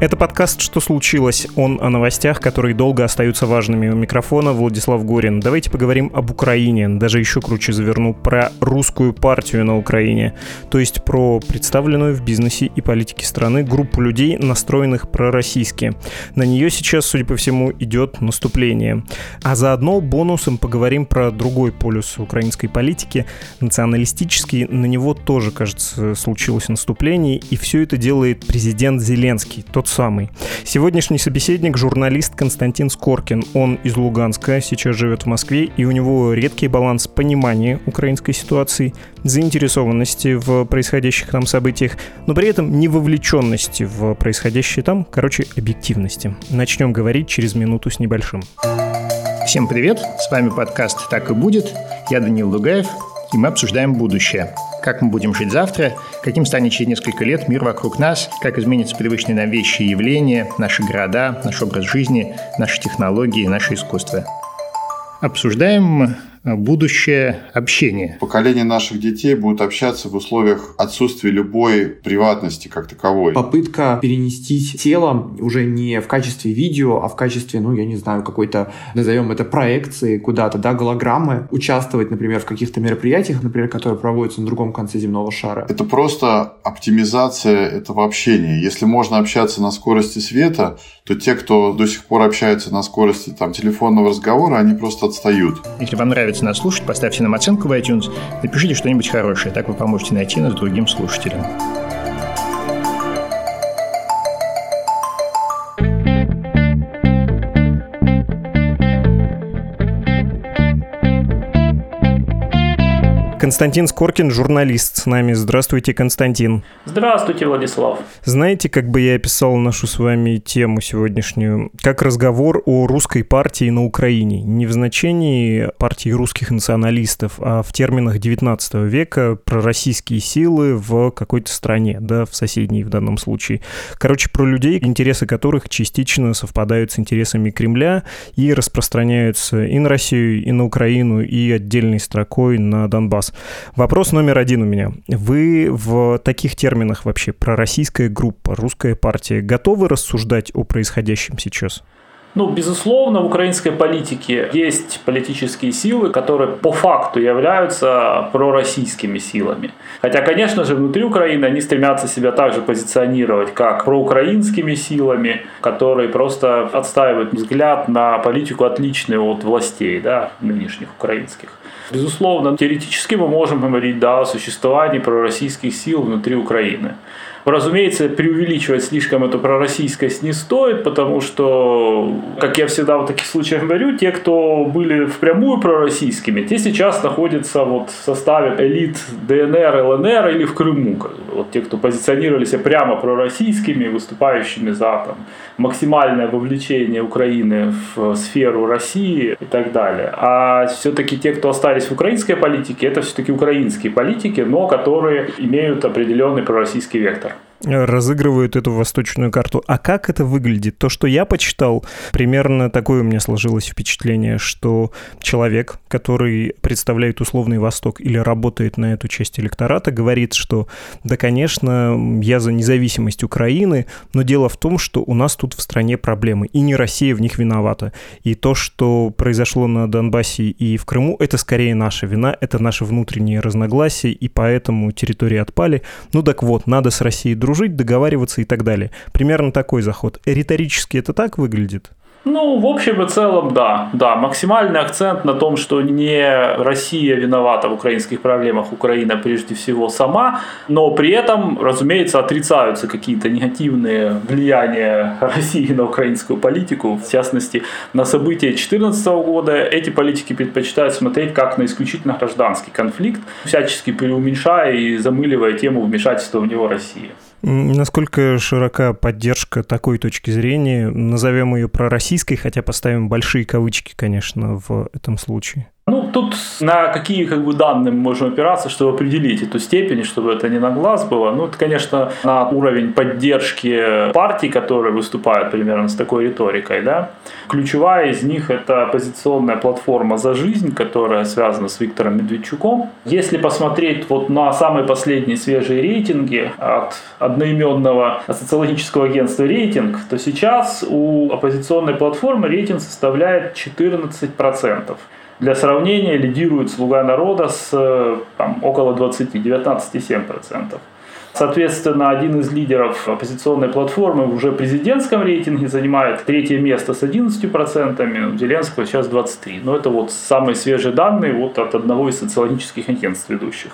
Это подкаст «Что случилось?». Он о новостях, которые долго остаются важными. У микрофона Владислав Горин. Давайте поговорим об Украине. Даже еще круче заверну про русскую партию на Украине. То есть про представленную в бизнесе и политике страны группу людей, настроенных пророссийски. На нее сейчас, судя по всему, идет наступление. А заодно бонусом поговорим про другой полюс украинской политики, националистический. На него тоже, кажется, случилось наступление. И все это делает президент Зеленский, тот самый. Сегодняшний собеседник — журналист Константин Скоркин. Он из Луганска, сейчас живет в Москве, и у него редкий баланс понимания украинской ситуации, заинтересованности в происходящих там событиях, но при этом не вовлеченности в происходящее там, короче, объективности. Начнем говорить через минуту с небольшим. Всем привет, с вами подкаст «Так и будет». Я Данил Лугаев, и мы обсуждаем будущее. Как мы будем жить завтра, каким станет через несколько лет мир вокруг нас, как изменятся привычные нам вещи и явления, наши города, наш образ жизни, наши технологии, наше искусство. Обсуждаем будущее общение. Поколение наших детей будут общаться в условиях отсутствия любой приватности как таковой. Попытка перенести тело уже не в качестве видео, а в качестве, ну, я не знаю, какой-то, назовем это проекции куда-то, да, голограммы, участвовать, например, в каких-то мероприятиях, например, которые проводятся на другом конце земного шара. Это просто оптимизация этого общения. Если можно общаться на скорости света, то те, кто до сих пор общается на скорости там, телефонного разговора, они просто отстают. Если вам нравится нас слушать, поставьте нам оценку в iTunes, напишите что-нибудь хорошее, так вы поможете найти нас другим слушателям. Константин Скоркин, журналист с нами. Здравствуйте, Константин. Здравствуйте, Владислав. Знаете, как бы я описал нашу с вами тему сегодняшнюю? Как разговор о русской партии на Украине. Не в значении партии русских националистов, а в терминах 19 века про российские силы в какой-то стране, да, в соседней в данном случае. Короче, про людей, интересы которых частично совпадают с интересами Кремля и распространяются и на Россию, и на Украину, и отдельной строкой на Донбасс. Вопрос номер один у меня. Вы в таких терминах вообще про российская группа, русская партия готовы рассуждать о происходящем сейчас? Ну, безусловно, в украинской политике есть политические силы, которые по факту являются пророссийскими силами. Хотя, конечно же, внутри Украины они стремятся себя также позиционировать как проукраинскими силами, которые просто отстаивают взгляд на политику отличную от властей да, нынешних украинских. Безусловно, теоретически мы можем говорить да, о существовании пророссийских сил внутри Украины. Разумеется, преувеличивать слишком эту пророссийскость не стоит, потому что, как я всегда в таких случаях говорю, те, кто были впрямую пророссийскими, те сейчас находятся вот в составе элит ДНР, ЛНР или в Крыму. Вот те, кто позиционировались прямо пророссийскими, выступающими за там, максимальное вовлечение Украины в сферу России и так далее. А все-таки те, кто остались в украинской политике, это все-таки украинские политики, но которые имеют определенный пророссийский вектор Twitter. Разыгрывают эту восточную карту. А как это выглядит? То, что я почитал, примерно такое у меня сложилось впечатление, что человек, который представляет условный Восток или работает на эту часть электората, говорит, что да, конечно, я за независимость Украины, но дело в том, что у нас тут в стране проблемы, и не Россия в них виновата. И то, что произошло на Донбассе и в Крыму, это скорее наша вина, это наши внутренние разногласия, и поэтому территории отпали. Ну так вот, надо с Россией дружить, дружить, договариваться и так далее. Примерно такой заход. Риторически это так выглядит? Ну, в общем и целом, да. Да, максимальный акцент на том, что не Россия виновата в украинских проблемах, Украина прежде всего сама, но при этом, разумеется, отрицаются какие-то негативные влияния России на украинскую политику, в частности, на события 2014 года. Эти политики предпочитают смотреть как на исключительно гражданский конфликт, всячески преуменьшая и замыливая тему вмешательства в него России. Насколько широка поддержка такой точки зрения? Назовем ее пророссийской, хотя поставим большие кавычки, конечно, в этом случае. Ну, тут на какие как бы, данные мы можем опираться, чтобы определить эту степень, чтобы это не на глаз было. Ну, это, конечно, на уровень поддержки партий, которые выступают примерно с такой риторикой. Да? Ключевая из них – это оппозиционная платформа «За жизнь», которая связана с Виктором Медведчуком. Если посмотреть вот на самые последние свежие рейтинги от одноименного социологического агентства «Рейтинг», то сейчас у оппозиционной платформы рейтинг составляет 14%. Для сравнения лидирует «Слуга народа» с там, около 20, 19,7%. Соответственно, один из лидеров оппозиционной платформы уже президентском рейтинге занимает третье место с 11%, у Зеленского сейчас 23%. Но это вот самые свежие данные вот от одного из социологических агентств ведущих.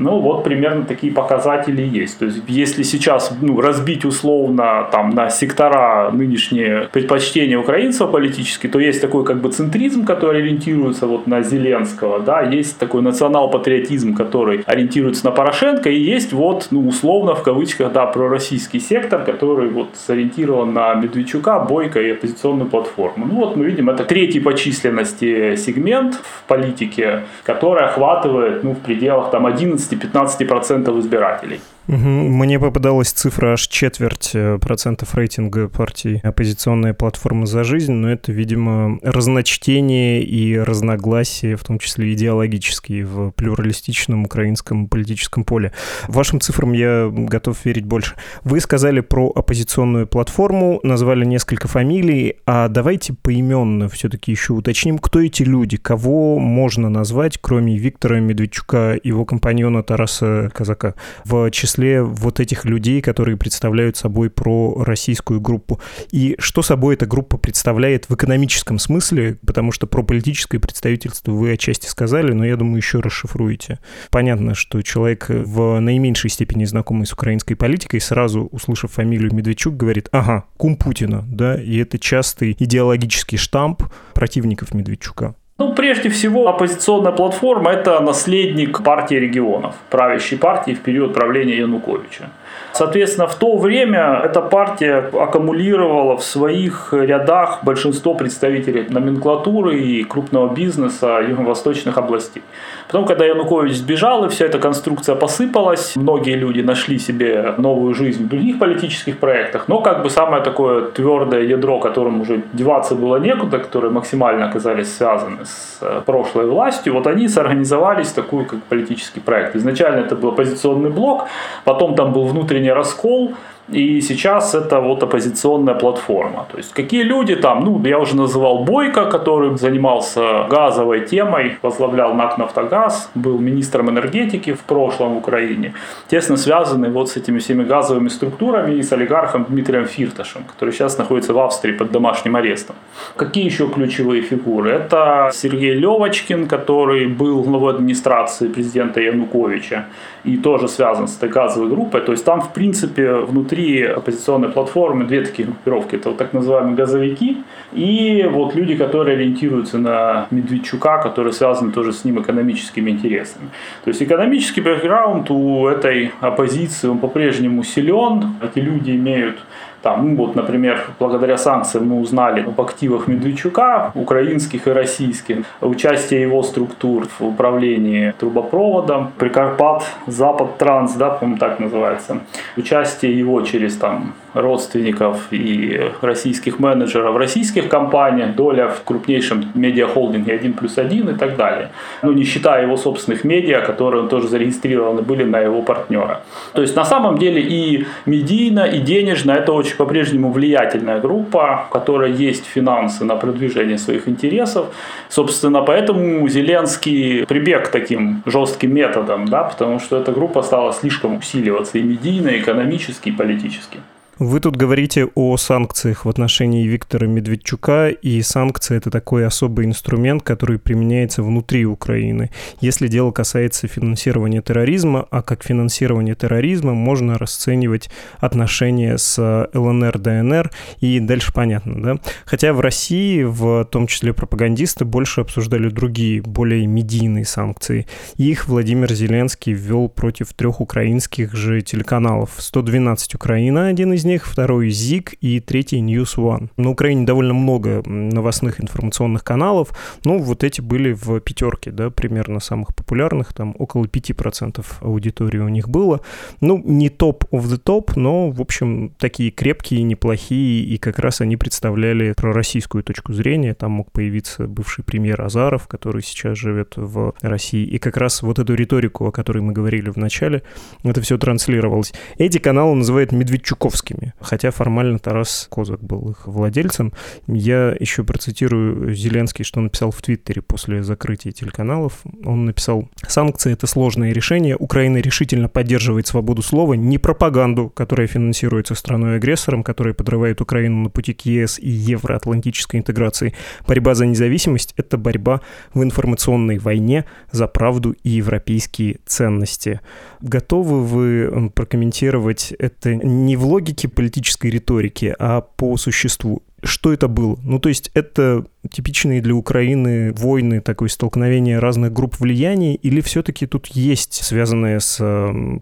Ну, вот примерно такие показатели есть. То есть, если сейчас ну, разбить условно там, на сектора нынешние предпочтения украинцев политически, то есть такой как бы центризм, который ориентируется вот на Зеленского, да, есть такой национал-патриотизм, который ориентируется на Порошенко, и есть вот, ну, условно, в кавычках, да, пророссийский сектор, который вот сориентирован на Медведчука, Бойко и оппозиционную платформу. Ну, вот мы видим, это третий по численности сегмент в политике, который охватывает, ну, в пределах там 11 10-15% избирателей. Мне попадалась цифра аж четверть э, процентов рейтинга партии «Оппозиционная платформа за жизнь», но это, видимо, разночтение и разногласия, в том числе идеологические, в плюралистичном украинском политическом поле. Вашим цифрам я готов верить больше. Вы сказали про оппозиционную платформу, назвали несколько фамилий, а давайте поименно все-таки еще уточним, кто эти люди, кого можно назвать, кроме Виктора Медведчука и его компаньона Тараса Казака, в числе числе вот этих людей, которые представляют собой про российскую группу. И что собой эта группа представляет в экономическом смысле, потому что про политическое представительство вы отчасти сказали, но я думаю, еще расшифруете. Понятно, что человек в наименьшей степени знакомый с украинской политикой, сразу услышав фамилию Медведчук, говорит, ага, кум Путина, да, и это частый идеологический штамп противников Медведчука. Ну, прежде всего, оппозиционная платформа – это наследник партии регионов, правящей партии в период правления Януковича. Соответственно, в то время эта партия аккумулировала в своих рядах большинство представителей номенклатуры и крупного бизнеса юго-восточных областей. Потом, когда Янукович сбежал, и вся эта конструкция посыпалась, многие люди нашли себе новую жизнь в других политических проектах, но как бы самое такое твердое ядро, которым уже деваться было некуда, которые максимально оказались связаны с э, прошлой властью, вот они сорганизовались в такой как политический проект. Изначально это был оппозиционный блок, потом там был внутренний раскол, и сейчас это вот оппозиционная платформа. То есть какие люди там, ну, я уже называл Бойко, который занимался газовой темой, возглавлял НАК «Нафтогаз», был министром энергетики в прошлом в Украине, тесно связанный вот с этими всеми газовыми структурами и с олигархом Дмитрием Фирташем, который сейчас находится в Австрии под домашним арестом. Какие еще ключевые фигуры? Это Сергей Левочкин, который был главой администрации президента Януковича и тоже связан с этой газовой группой. То есть там, в принципе, внутри оппозиционной платформы две такие группировки. Это вот так называемые газовики и вот люди, которые ориентируются на Медведчука, которые связаны тоже с ним экономическими интересами. То есть экономический бэкграунд у этой оппозиции, он по-прежнему силен. Эти люди имеют там, вот, например, благодаря санкциям мы узнали об активах Медведчука, украинских и российских, участие его структур в управлении трубопроводом, Прикарпат, Запад Транс, да, по-моему, так называется, участие его через там родственников и российских менеджеров российских компаниях, доля в крупнейшем медиахолдинге 1 плюс 1 и так далее. Ну, не считая его собственных медиа, которые тоже зарегистрированы были на его партнера. То есть, на самом деле, и медийно, и денежно это очень по-прежнему влиятельная группа, у которой есть финансы на продвижение своих интересов. Собственно, поэтому Зеленский прибег к таким жестким методам, да, потому что эта группа стала слишком усиливаться и медийно, и экономически, и политически. Вы тут говорите о санкциях в отношении Виктора Медведчука, и санкции — это такой особый инструмент, который применяется внутри Украины. Если дело касается финансирования терроризма, а как финансирование терроризма можно расценивать отношения с ЛНР, ДНР, и дальше понятно, да? Хотя в России, в том числе пропагандисты, больше обсуждали другие, более медийные санкции. Их Владимир Зеленский ввел против трех украинских же телеканалов. 112 Украина, один из них, второй ЗИК и третий News One. На Украине довольно много новостных информационных каналов, ну, вот эти были в пятерке, да, примерно самых популярных, там около 5% аудитории у них было. Ну, не топ of the top, но, в общем, такие крепкие, неплохие, и как раз они представляли пророссийскую точку зрения. Там мог появиться бывший премьер Азаров, который сейчас живет в России, и как раз вот эту риторику, о которой мы говорили в начале, это все транслировалось. Эти каналы называют медведчуковскими, хотя формально Тарас Козак был их владельцем. Я еще процитирую Зеленский, что написал в Твиттере после закрытия телеканалов. Он написал, санкции — это сложное решение. Украина решительно поддерживает свободу слова, не пропаганду, которая финансируется страной-агрессором, которая подрывает Украину на пути к ЕС и евроатлантической интеграции. Борьба за независимость — это борьба в информационной войне за правду и европейские ценности. Готовы вы прокомментировать это не в логике политической риторики, а по существу? Что это было? Ну, то есть это типичные для Украины войны, такое столкновение разных групп влияния, или все-таки тут есть связанное с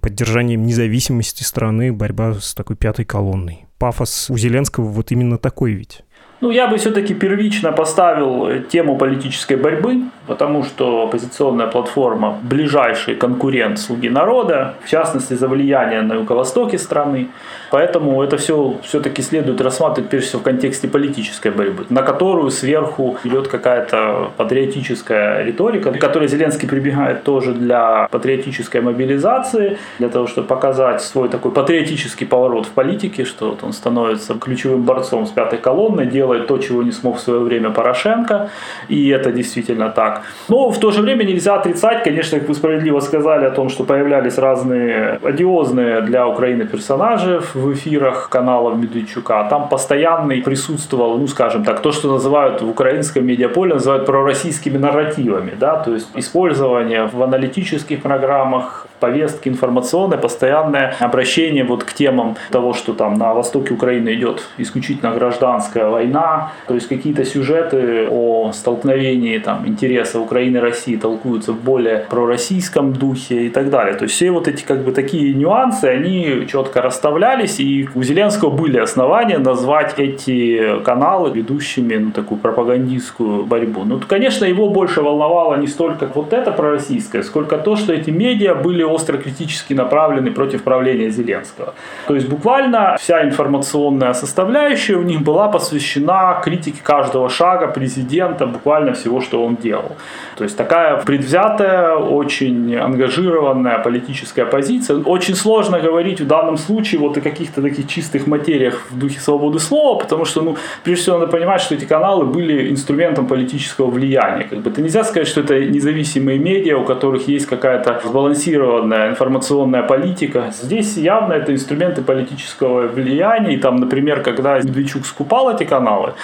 поддержанием независимости страны борьба с такой пятой колонной? Пафос у Зеленского вот именно такой ведь. Ну, я бы все-таки первично поставил тему политической борьбы, потому что оппозиционная платформа – ближайший конкурент «Слуги народа», в частности, за влияние на юго-востоке страны. Поэтому это все все-таки следует рассматривать прежде всего в контексте политической борьбы, на которую сверху идет какая-то патриотическая риторика, к которой Зеленский прибегает тоже для патриотической мобилизации, для того, чтобы показать свой такой патриотический поворот в политике, что вот он становится ключевым борцом с пятой колонной, делает то, чего не смог в свое время Порошенко, и это действительно так. Но в то же время нельзя отрицать, конечно, как вы справедливо сказали о том, что появлялись разные одиозные для Украины персонажи в эфирах каналов Медведчука. Там постоянный присутствовал, ну, скажем так, то, что называют в украинском медиаполе, называют пророссийскими нарративами, да, то есть использование в аналитических программах, повестки информационной, постоянное обращение вот к темам того, что там на востоке Украины идет исключительно гражданская война, то есть какие-то сюжеты о столкновении там интереса Украины и России толкуются в более пророссийском духе и так далее. То есть все вот эти как бы такие нюансы, они четко расставлялись, и у Зеленского были основания назвать эти каналы ведущими ну, такую пропагандистскую борьбу. Ну, конечно, его больше волновало не столько вот это пророссийское, сколько то, что эти медиа были остро критически направлены против правления Зеленского. То есть буквально вся информационная составляющая у них была посвящена критике каждого шага президента, буквально всего, что он делал. То есть такая предвзятая, очень ангажированная политическая позиция. Очень сложно говорить в данном случае вот о каких-то таких чистых материях в духе свободы слова, потому что, ну, прежде всего, надо понимать, что эти каналы были инструментом политического влияния. Как бы это нельзя сказать, что это независимые медиа, у которых есть какая-то сбалансированная информационная политика. Здесь явно это инструменты политического влияния. И там, например, когда Медведчук скупал эти каналы,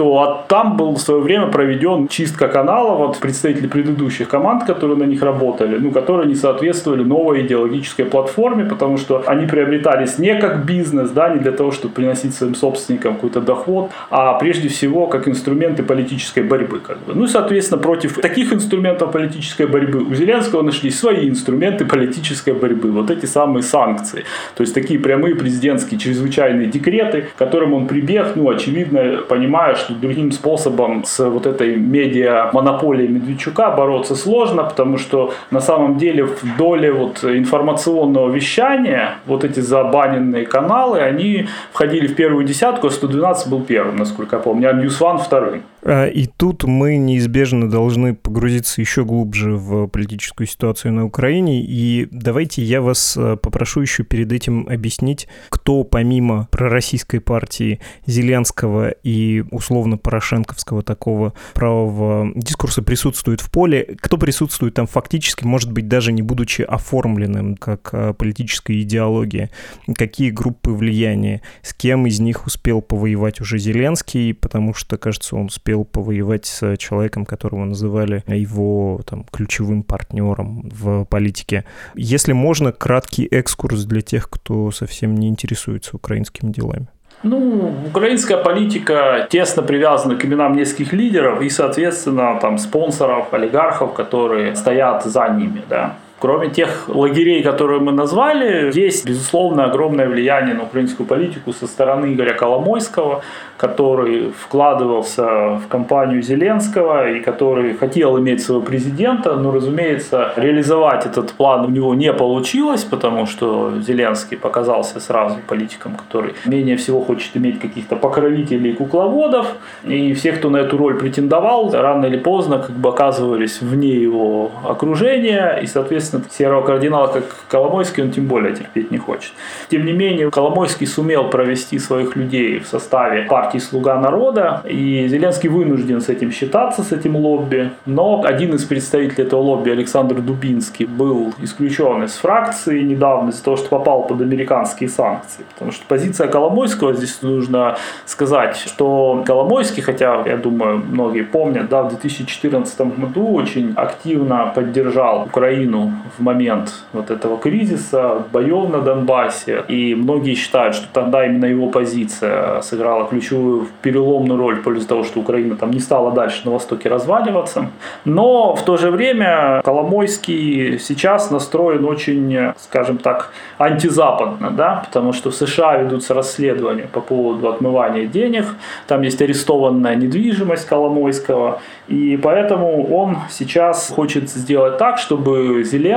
то там был в свое время проведен чистка канала, вот представители предыдущих команд, которые на них работали, ну, которые не соответствовали новой идеологической платформе, потому что они приобретались не как бизнес, да, не для того, чтобы приносить своим собственникам какой-то доход, а прежде всего как инструменты политической борьбы. Как бы. Ну и, соответственно, против таких инструментов политической борьбы у Зеленского нашлись свои инструменты политической борьбы, вот эти самые санкции. То есть такие прямые президентские чрезвычайные декреты, к которым он прибег, ну, очевидно, понимая, что другим способом с вот этой медиа-монополией Медведчука бороться сложно, потому что на самом деле в доле вот информационного вещания вот эти забаненные каналы, они входили в первую десятку, а 112 был первым, насколько я помню, а News One вторым. А, и тут мы неизбежно должны погрузиться еще глубже в политическую ситуацию на Украине. И давайте я вас э, попрошу еще перед этим объяснить, кто помимо пророссийской партии Зеленского и условно порошенковского такого правого дискурса присутствует в поле, кто присутствует там фактически, может быть, даже не будучи оформленным как э, политическая идеология, какие группы влияния, с кем из них успел повоевать уже Зеленский, потому что, кажется, он успел повоевать с человеком, которого называли его там, ключевым партнером в политике. Если можно, краткий экскурс для тех, кто совсем не интересуется украинскими делами. Ну, украинская политика тесно привязана к именам нескольких лидеров и, соответственно, там спонсоров, олигархов, которые стоят за ними, да. Кроме тех лагерей, которые мы назвали, есть, безусловно, огромное влияние на украинскую политику со стороны Игоря Коломойского, который вкладывался в кампанию Зеленского и который хотел иметь своего президента, но, разумеется, реализовать этот план у него не получилось, потому что Зеленский показался сразу политиком, который менее всего хочет иметь каких-то покровителей и кукловодов, и все, кто на эту роль претендовал, рано или поздно как бы оказывались вне его окружения, и, соответственно, серого кардинала, как Коломойский, он тем более терпеть не хочет. Тем не менее, Коломойский сумел провести своих людей в составе партии «Слуга народа», и Зеленский вынужден с этим считаться, с этим лобби. Но один из представителей этого лобби, Александр Дубинский, был исключен из фракции недавно из-за того, что попал под американские санкции. Потому что позиция Коломойского, здесь нужно сказать, что Коломойский, хотя, я думаю, многие помнят, да, в 2014 году очень активно поддержал Украину в момент вот этого кризиса, боев на Донбассе. И многие считают, что тогда именно его позиция сыграла ключевую переломную роль пользу того, что Украина там не стала дальше на Востоке разваливаться. Но в то же время Коломойский сейчас настроен очень, скажем так, антизападно, да, потому что в США ведутся расследования по поводу отмывания денег, там есть арестованная недвижимость Коломойского, и поэтому он сейчас хочет сделать так, чтобы Зеленский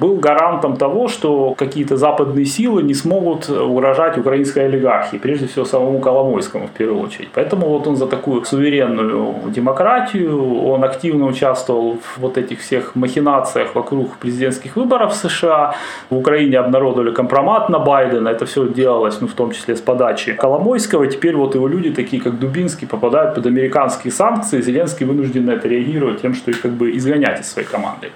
был гарантом того, что какие-то западные силы не смогут угрожать украинской олигархии, прежде всего самому Коломойскому в первую очередь. Поэтому вот он за такую суверенную демократию, он активно участвовал в вот этих всех махинациях вокруг президентских выборов в США. В Украине обнародовали компромат на Байдена, это все делалось, ну, в том числе с подачи Коломойского. Теперь вот его люди, такие как Дубинский, попадают под американские санкции. Зеленский вынужден на это реагировать тем, что их как бы изгонять из своей команды.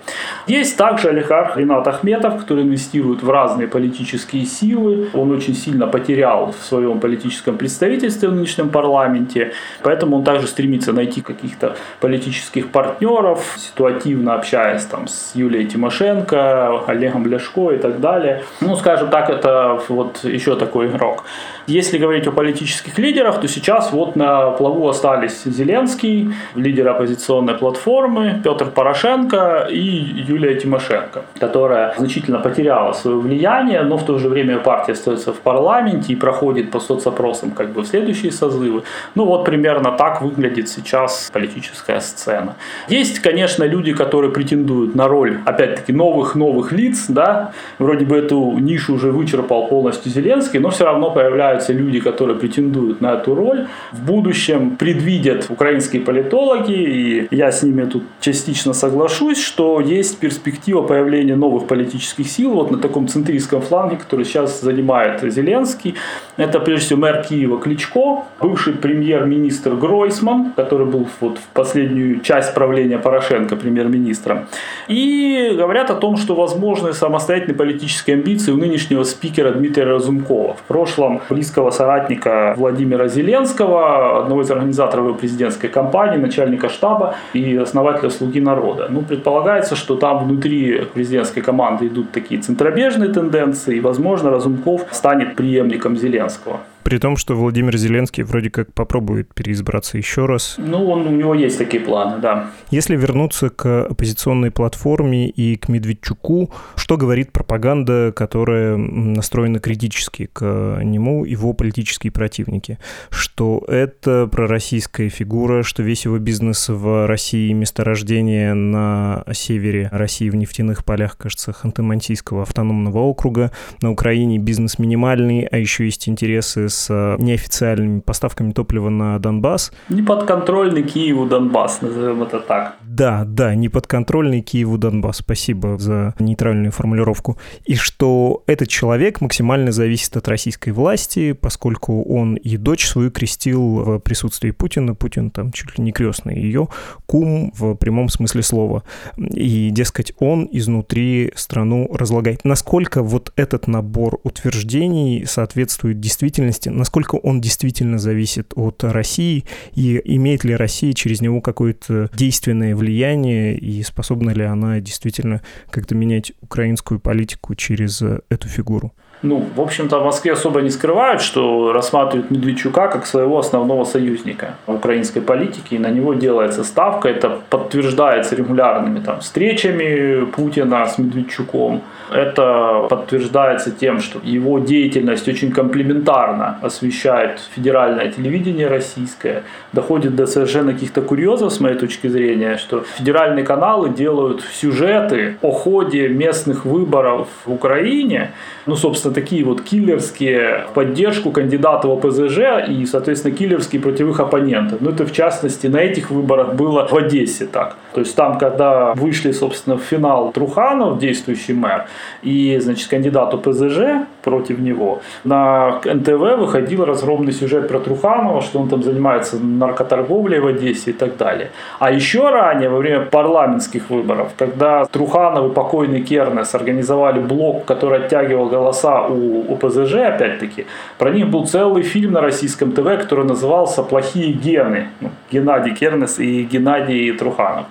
Есть также олигарх Ренат Ахметов, который инвестирует в разные политические силы. Он очень сильно потерял в своем политическом представительстве в нынешнем парламенте. Поэтому он также стремится найти каких-то политических партнеров, ситуативно общаясь там с Юлией Тимошенко, Олегом Ляшко и так далее. Ну, скажем так, это вот еще такой игрок. Если говорить о политических лидерах, то сейчас вот на плаву остались Зеленский, лидер оппозиционной платформы, Петр Порошенко и Юлия Тимошенко, которая значительно потеряла свое влияние, но в то же время партия остается в парламенте и проходит по соцопросам как бы в следующие созывы. Ну вот примерно так выглядит сейчас политическая сцена. Есть, конечно, люди, которые претендуют на роль, опять-таки, новых-новых лиц, да, вроде бы эту нишу уже вычерпал полностью Зеленский, но все равно появляются появляются люди, которые претендуют на эту роль. В будущем предвидят украинские политологи, и я с ними тут частично соглашусь, что есть перспектива появления новых политических сил вот на таком центристском фланге, который сейчас занимает Зеленский. Это прежде всего мэр Киева Кличко, бывший премьер-министр Гройсман, который был вот в последнюю часть правления Порошенко премьер-министром. И говорят о том, что возможны самостоятельные политические амбиции у нынешнего спикера Дмитрия Разумкова. В прошлом близкого соратника Владимира Зеленского, одного из организаторов его президентской кампании, начальника штаба и основателя «Слуги народа». Ну, предполагается, что там внутри президентской команды идут такие центробежные тенденции, и, возможно, Разумков станет преемником Зеленского. При том, что Владимир Зеленский вроде как попробует переизбраться еще раз. Ну, он, у него есть такие планы, да. Если вернуться к оппозиционной платформе и к Медведчуку, что говорит пропаганда, которая настроена критически к нему, его политические противники? Что это пророссийская фигура, что весь его бизнес в России, месторождение на севере России в нефтяных полях, кажется, Ханты-Мансийского автономного округа, на Украине бизнес минимальный, а еще есть интересы с э, неофициальными поставками топлива на Донбасс. Неподконтрольный Киеву Донбасс, назовем это так. Да, да, неподконтрольный Киеву Донбасс. Спасибо за нейтральную формулировку. И что этот человек максимально зависит от российской власти, поскольку он и дочь свою крестил в присутствии Путина. Путин там чуть ли не крестный ее, кум в прямом смысле слова. И, дескать, он изнутри страну разлагает. Насколько вот этот набор утверждений соответствует действительности власти, насколько он действительно зависит от России, и имеет ли Россия через него какое-то действенное влияние, и способна ли она действительно как-то менять украинскую политику через эту фигуру? Ну, в общем-то, в Москве особо не скрывают, что рассматривают Медведчука как своего основного союзника украинской политике, и на него делается ставка. Это подтверждается регулярными там, встречами Путина с Медведчуком. Это подтверждается тем, что его деятельность очень комплементарно освещает федеральное телевидение российское. Доходит до совершенно каких-то курьезов, с моей точки зрения, что федеральные каналы делают сюжеты о ходе местных выборов в Украине, ну, собственно, такие вот киллерские в поддержку кандидатов ОПЗЖ и, соответственно, киллерские против их оппонентов. Ну, это, в частности, на этих выборах было в Одессе так. То есть там, когда вышли, собственно, в финал Труханов, действующий мэр, и, значит, кандидат ОПЗЖ против него, на НТВ выходил разгромный сюжет про Труханова, что он там занимается наркоторговлей в Одессе и так далее. А еще ранее, во время парламентских выборов, когда Труханов и покойный Кернес организовали блок, который оттягивал голоса у ОПЗЖ, опять-таки, про них был целый фильм на российском ТВ, который назывался «Плохие гены». Ну, Геннадий Кернес и Геннадий Труханов.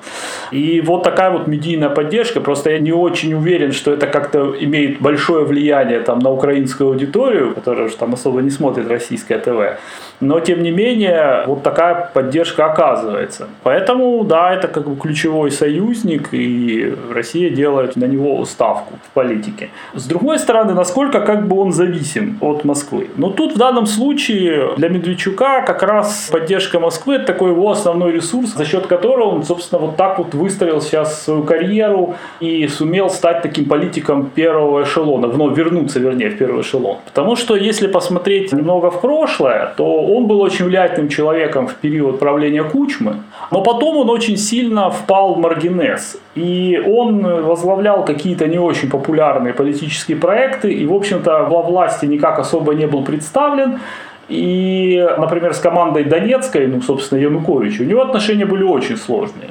И вот такая вот медийная поддержка. Просто я не очень уверен, что это как-то имеет большое влияние там, на украинскую аудиторию, которая же там особо не смотрит российское ТВ. Но, тем не менее, вот такая поддержка оказывается. Поэтому, да, это как бы ключевой союзник, и Россия делает на него ставку в политике. С другой стороны, насколько как бы он зависим от Москвы. Но тут в данном случае для Медведчука как раз поддержка Москвы – это такой его основной ресурс, за счет которого он, собственно, вот так вот выстроил сейчас свою карьеру и сумел стать таким политиком первого эшелона, вновь вернуться, вернее, в первый эшелон. Потому что если посмотреть немного в прошлое, то он был очень влиятельным человеком в период правления Кучмы, но потом он очень сильно впал в маргинез. И он возглавлял какие-то не очень популярные политические проекты, и, в общем-то, во власти никак особо не был представлен. И, например, с командой Донецкой, ну, собственно, Янукович, у него отношения были очень сложные.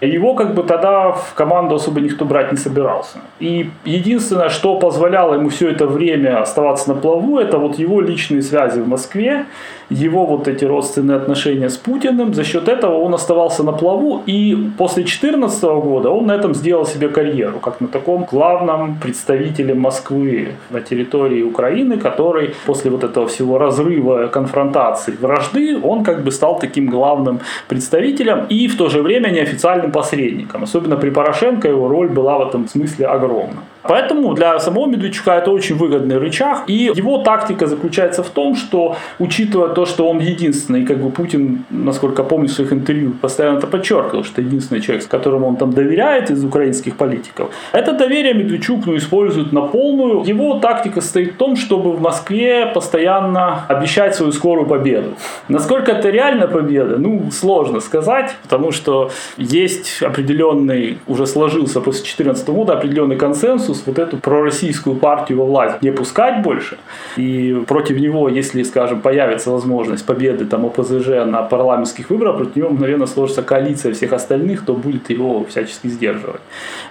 Его как бы тогда в команду особо никто брать не собирался. И единственное, что позволяло ему все это время оставаться на плаву, это вот его личные связи в Москве, его вот эти родственные отношения с Путиным. За счет этого он оставался на плаву, и после 2014 года он на этом сделал себе карьеру, как на таком главном представителе Москвы на территории Украины, который после вот этого всего разрыва, конфронтации, вражды, он как бы стал таким главным представителем и в то же время неофициальным посредником. Особенно при Порошенко его роль была в этом смысле огромна. Поэтому для самого Медведчука это очень выгодный рычаг. И его тактика заключается в том, что, учитывая то, что он единственный, как бы Путин, насколько помню в своих интервью, постоянно это подчеркивал, что единственный человек, с которым он там доверяет из украинских политиков, это доверие Медведчук ну, использует на полную. Его тактика состоит в том, чтобы в Москве постоянно обещать свою скорую победу. Насколько это реально победа, ну, сложно сказать, потому что есть определенный, уже сложился после 2014 года определенный консенсус, консенсус вот эту пророссийскую партию во власть не пускать больше. И против него, если, скажем, появится возможность победы там ОПЗЖ на парламентских выборах, против него мгновенно сложится коалиция всех остальных, кто будет его всячески сдерживать.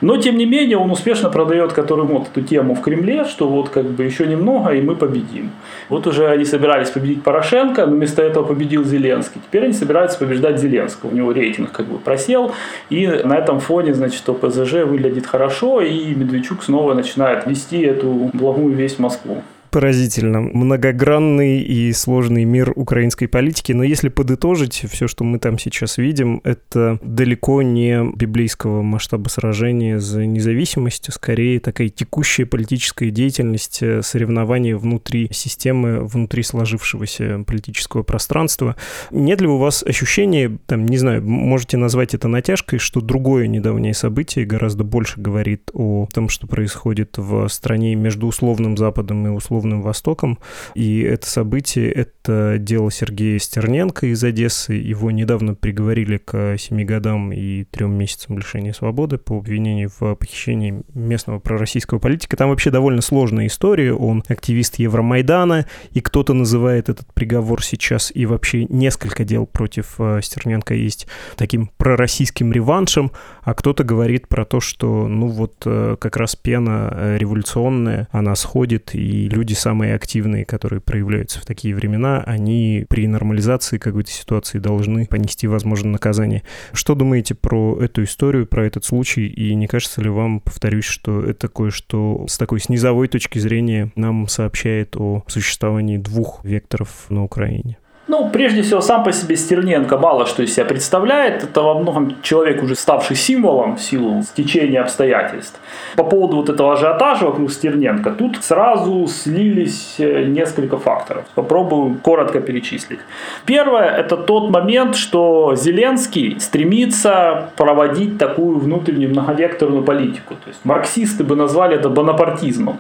Но, тем не менее, он успешно продает который вот эту тему в Кремле, что вот как бы еще немного, и мы победим. Вот уже они собирались победить Порошенко, но вместо этого победил Зеленский. Теперь они собираются побеждать Зеленского. У него рейтинг как бы просел, и на этом фоне, значит, ОПЗЖ выглядит хорошо, и Медведчук снова начинает вести эту благую весть Москву поразительно. Многогранный и сложный мир украинской политики. Но если подытожить, все, что мы там сейчас видим, это далеко не библейского масштаба сражения за независимость, а скорее такая текущая политическая деятельность, э, соревнования внутри системы, внутри сложившегося политического пространства. Нет ли у вас ощущения, там, не знаю, можете назвать это натяжкой, что другое недавнее событие гораздо больше говорит о том, что происходит в стране между условным Западом и условным условным Востоком. И это событие — это дело Сергея Стерненко из Одессы. Его недавно приговорили к 7 годам и 3 месяцам лишения свободы по обвинению в похищении местного пророссийского политика. Там вообще довольно сложная история. Он активист Евромайдана, и кто-то называет этот приговор сейчас и вообще несколько дел против э, Стерненко есть таким пророссийским реваншем, а кто-то говорит про то, что ну вот э, как раз пена э, революционная, она сходит, и люди люди самые активные, которые проявляются в такие времена, они при нормализации какой-то ситуации должны понести, возможно, наказание. Что думаете про эту историю, про этот случай, и не кажется ли вам, повторюсь, что это кое-что с такой снизовой точки зрения нам сообщает о существовании двух векторов на Украине? Ну, прежде всего, сам по себе Стерненко мало что из себя представляет. Это во многом человек, уже ставший символом в силу стечения обстоятельств. По поводу вот этого ажиотажа вокруг Стерненко, тут сразу слились э, несколько факторов. Попробую коротко перечислить. Первое – это тот момент, что Зеленский стремится проводить такую внутреннюю многовекторную политику. То есть марксисты бы назвали это бонапартизмом.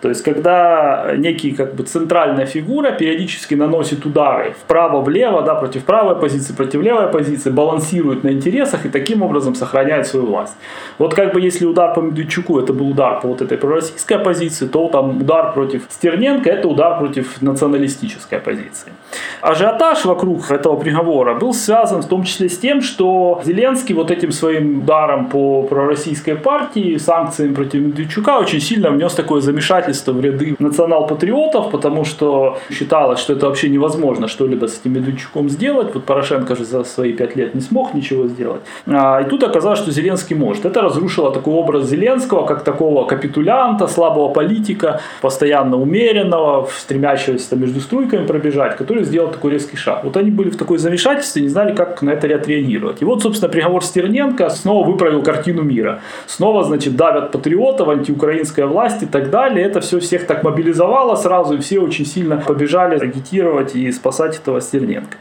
То есть, когда некий как бы центральная фигура периодически наносит удары вправо-влево, да, против правой позиции, против левой позиции, балансирует на интересах и таким образом сохраняет свою власть. Вот как бы если удар по Медведчуку это был удар по вот этой пророссийской оппозиции, то там удар против Стерненко это удар против националистической оппозиции. Ажиотаж вокруг этого приговора был связан в том числе с тем, что Зеленский вот этим своим ударом по пророссийской партии, санкциями против Медведчука очень сильно внес такое замешательство вмешательство в ряды национал-патриотов, потому что считалось, что это вообще невозможно что-либо с этим Медведчуком сделать. Вот Порошенко же за свои пять лет не смог ничего сделать. А, и тут оказалось, что Зеленский может. Это разрушило такой образ Зеленского, как такого капитулянта, слабого политика, постоянно умеренного, стремящегося между струйками пробежать, который сделал такой резкий шаг. Вот они были в такой замешательстве, не знали, как на это отреагировать. И вот, собственно, приговор Стерненко снова выправил картину мира. Снова, значит, давят патриотов, антиукраинская власть и так далее. Это это все всех так мобилизовало сразу, и все очень сильно побежали агитировать и спасать этого Стерненко.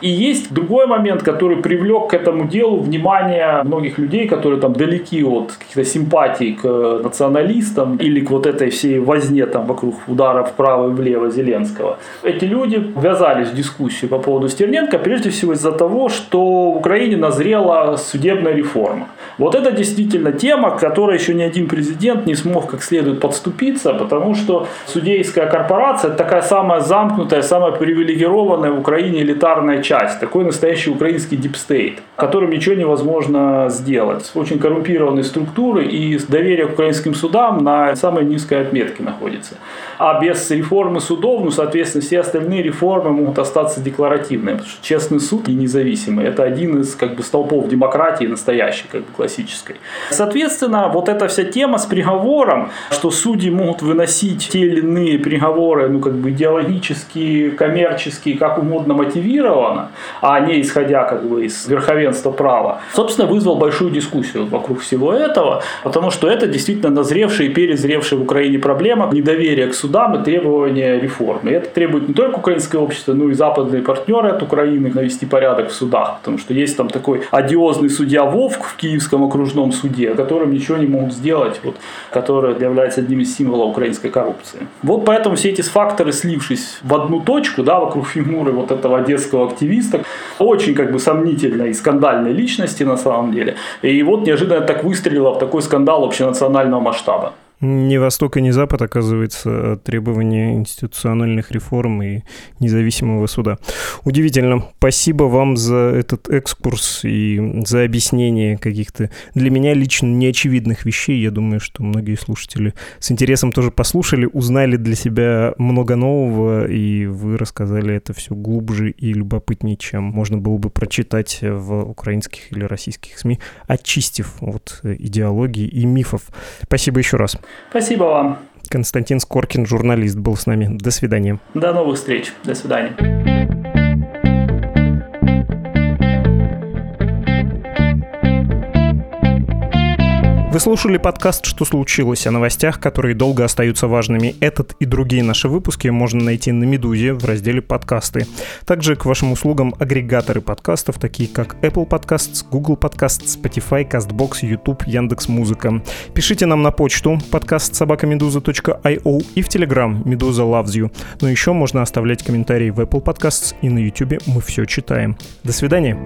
И есть другой момент, который привлек к этому делу внимание многих людей, которые там далеки от каких-то симпатий к националистам или к вот этой всей возне там вокруг удара вправо и влево Зеленского. Эти люди ввязались в дискуссию по поводу Стерненко прежде всего из-за того, что в Украине назрела судебная реформа. Вот это действительно тема, к которой еще ни один президент не смог как следует подступиться, потому что судейская корпорация – это такая самая замкнутая, самая привилегированная в Украине элитарная часть, такой настоящий украинский deep state, которым ничего невозможно сделать. Очень коррумпированные структуры и доверие к украинским судам на самой низкой отметке находится. А без реформы судов, ну, соответственно, все остальные реформы могут остаться декларативными, потому что честный суд и независимый – это один из как бы, столпов демократии настоящей, как бы классической. Соответственно, вот эта вся тема с приговором, что судьи могут выносить те или иные приговоры, ну, как бы идеологические, коммерческие, как угодно мотивированно, а не исходя как бы из верховенства права, собственно, вызвал большую дискуссию вокруг всего этого, потому что это действительно назревшая и перезревшая в Украине проблема недоверия к судам и требования реформы. И это требует не только украинское общество, но и западные партнеры от Украины навести порядок в судах, потому что есть там такой одиозный судья Вовк в Киевском окружном суде, которым ничего не могут сделать, вот, который является одним из символов украинской коррупции. Вот поэтому все эти факторы, слившись в одну точку, да, вокруг фигуры вот этого одесского активиста, очень как бы сомнительной и скандальной личности на самом деле. И вот неожиданно так выстрелило в такой скандал общенационального масштаба. Ни Восток и ни Запад, оказывается, требования институциональных реформ и независимого суда. Удивительно. Спасибо вам за этот экскурс и за объяснение каких-то для меня лично неочевидных вещей. Я думаю, что многие слушатели с интересом тоже послушали, узнали для себя много нового, и вы рассказали это все глубже и любопытнее, чем можно было бы прочитать в украинских или российских СМИ, очистив от идеологии и мифов. Спасибо еще раз. Спасибо вам. Константин Скоркин, журналист, был с нами. До свидания. До новых встреч. До свидания. Вы слушали подкаст «Что случилось?» о новостях, которые долго остаются важными. Этот и другие наши выпуски можно найти на «Медузе» в разделе «Подкасты». Также к вашим услугам агрегаторы подкастов, такие как Apple Podcasts, Google Podcasts, Spotify, CastBox, YouTube, Яндекс.Музыка. Пишите нам на почту подкаст собакамедуза.io и в Telegram «Медуза loves you». Но еще можно оставлять комментарии в Apple Podcasts и на YouTube мы все читаем. До свидания.